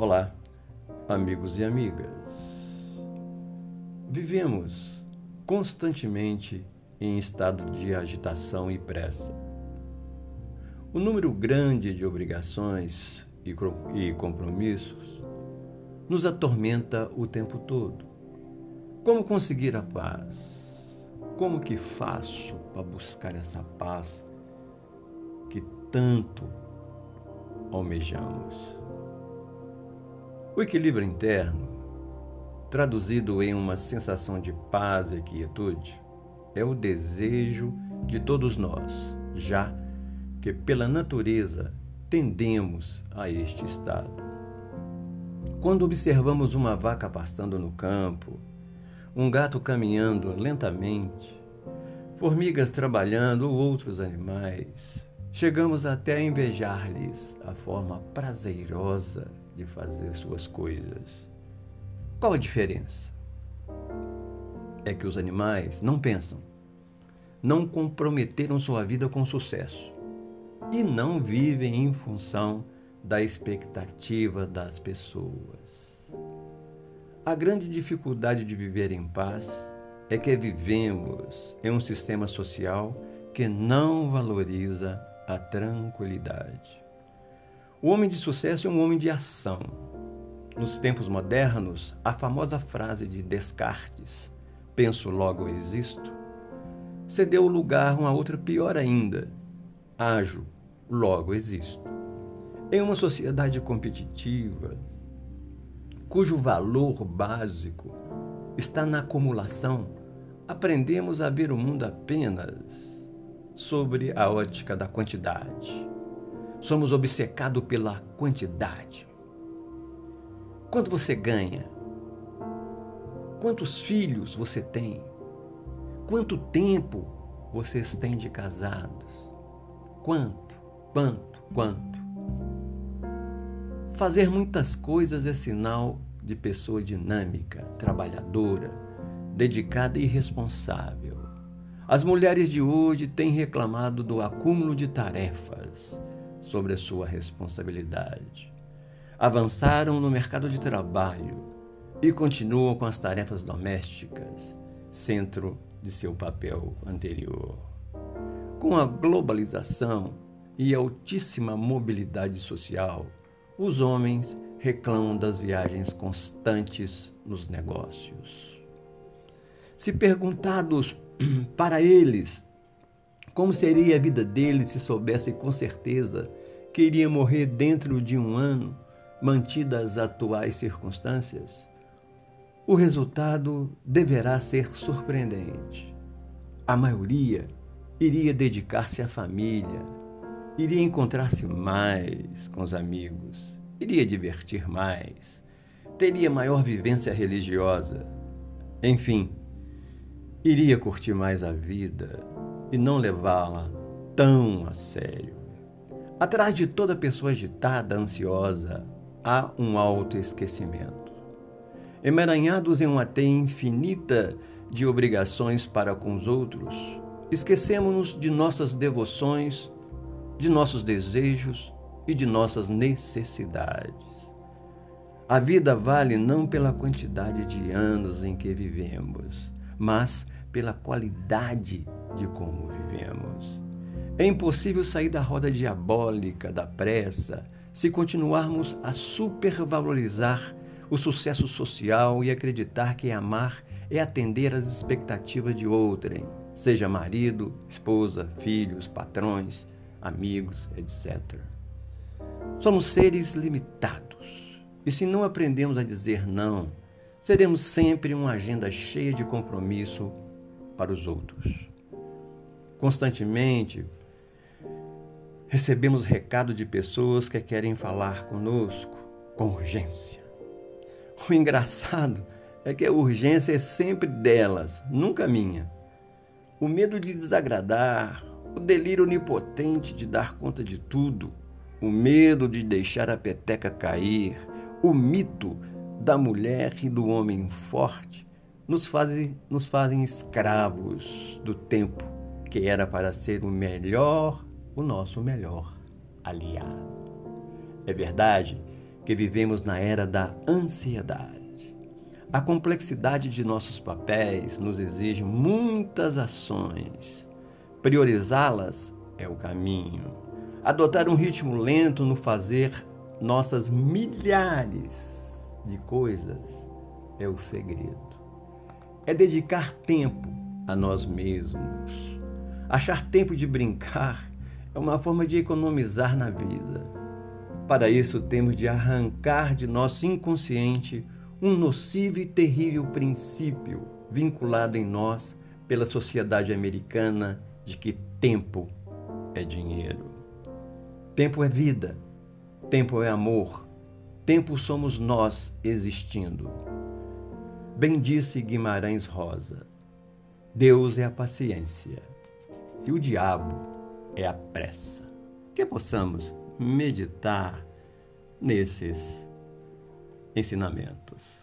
Olá, amigos e amigas. Vivemos constantemente em estado de agitação e pressa. O número grande de obrigações e compromissos nos atormenta o tempo todo. Como conseguir a paz? Como que faço para buscar essa paz que tanto almejamos? O equilíbrio interno, traduzido em uma sensação de paz e quietude, é o desejo de todos nós, já que pela natureza tendemos a este estado. Quando observamos uma vaca pastando no campo, um gato caminhando lentamente, formigas trabalhando ou outros animais, chegamos até a invejar-lhes a forma prazerosa de fazer suas coisas. Qual a diferença? É que os animais não pensam, não comprometeram sua vida com sucesso e não vivem em função da expectativa das pessoas. A grande dificuldade de viver em paz é que vivemos em um sistema social que não valoriza a tranquilidade. O homem de sucesso é um homem de ação. Nos tempos modernos, a famosa frase de Descartes, penso logo existo, cedeu lugar a uma outra pior ainda, ajo, logo existo. Em uma sociedade competitiva, cujo valor básico está na acumulação, aprendemos a ver o mundo apenas sobre a ótica da quantidade somos obcecados pela quantidade. Quanto você ganha? Quantos filhos você tem? Quanto tempo vocês têm de casados? Quanto? Quanto? Quanto? Fazer muitas coisas é sinal de pessoa dinâmica, trabalhadora, dedicada e responsável. As mulheres de hoje têm reclamado do acúmulo de tarefas, sobre a sua responsabilidade. Avançaram no mercado de trabalho e continuam com as tarefas domésticas, centro de seu papel anterior. Com a globalização e altíssima mobilidade social, os homens reclamam das viagens constantes nos negócios. Se perguntados para eles como seria a vida dele se soubesse com certeza que iria morrer dentro de um ano, mantidas as atuais circunstâncias? O resultado deverá ser surpreendente. A maioria iria dedicar-se à família, iria encontrar-se mais com os amigos, iria divertir mais, teria maior vivência religiosa. Enfim, iria curtir mais a vida, e não levá-la tão a sério. Atrás de toda pessoa agitada, ansiosa, há um autoesquecimento. Emaranhados em uma teia infinita de obrigações para com os outros, esquecemos-nos de nossas devoções, de nossos desejos e de nossas necessidades. A vida vale não pela quantidade de anos em que vivemos, mas pela qualidade de como vivemos. É impossível sair da roda diabólica da pressa se continuarmos a supervalorizar o sucesso social e acreditar que amar é atender às expectativas de outrem, seja marido, esposa, filhos, patrões, amigos, etc. Somos seres limitados e se não aprendemos a dizer não, seremos sempre uma agenda cheia de compromisso para os outros. Constantemente recebemos recado de pessoas que querem falar conosco com urgência. O engraçado é que a urgência é sempre delas, nunca minha. O medo de desagradar, o delírio onipotente de dar conta de tudo, o medo de deixar a peteca cair, o mito da mulher e do homem forte nos fazem, nos fazem escravos do tempo que era para ser o melhor, o nosso melhor aliado. É verdade que vivemos na era da ansiedade. A complexidade de nossos papéis nos exige muitas ações. Priorizá-las é o caminho. Adotar um ritmo lento no fazer nossas milhares de coisas é o segredo. É dedicar tempo a nós mesmos. Achar tempo de brincar é uma forma de economizar na vida. Para isso, temos de arrancar de nosso inconsciente um nocivo e terrível princípio vinculado em nós pela sociedade americana de que tempo é dinheiro. Tempo é vida, tempo é amor, tempo somos nós existindo. Bem disse Guimarães Rosa: Deus é a paciência e o diabo é a pressa. Que possamos meditar nesses ensinamentos.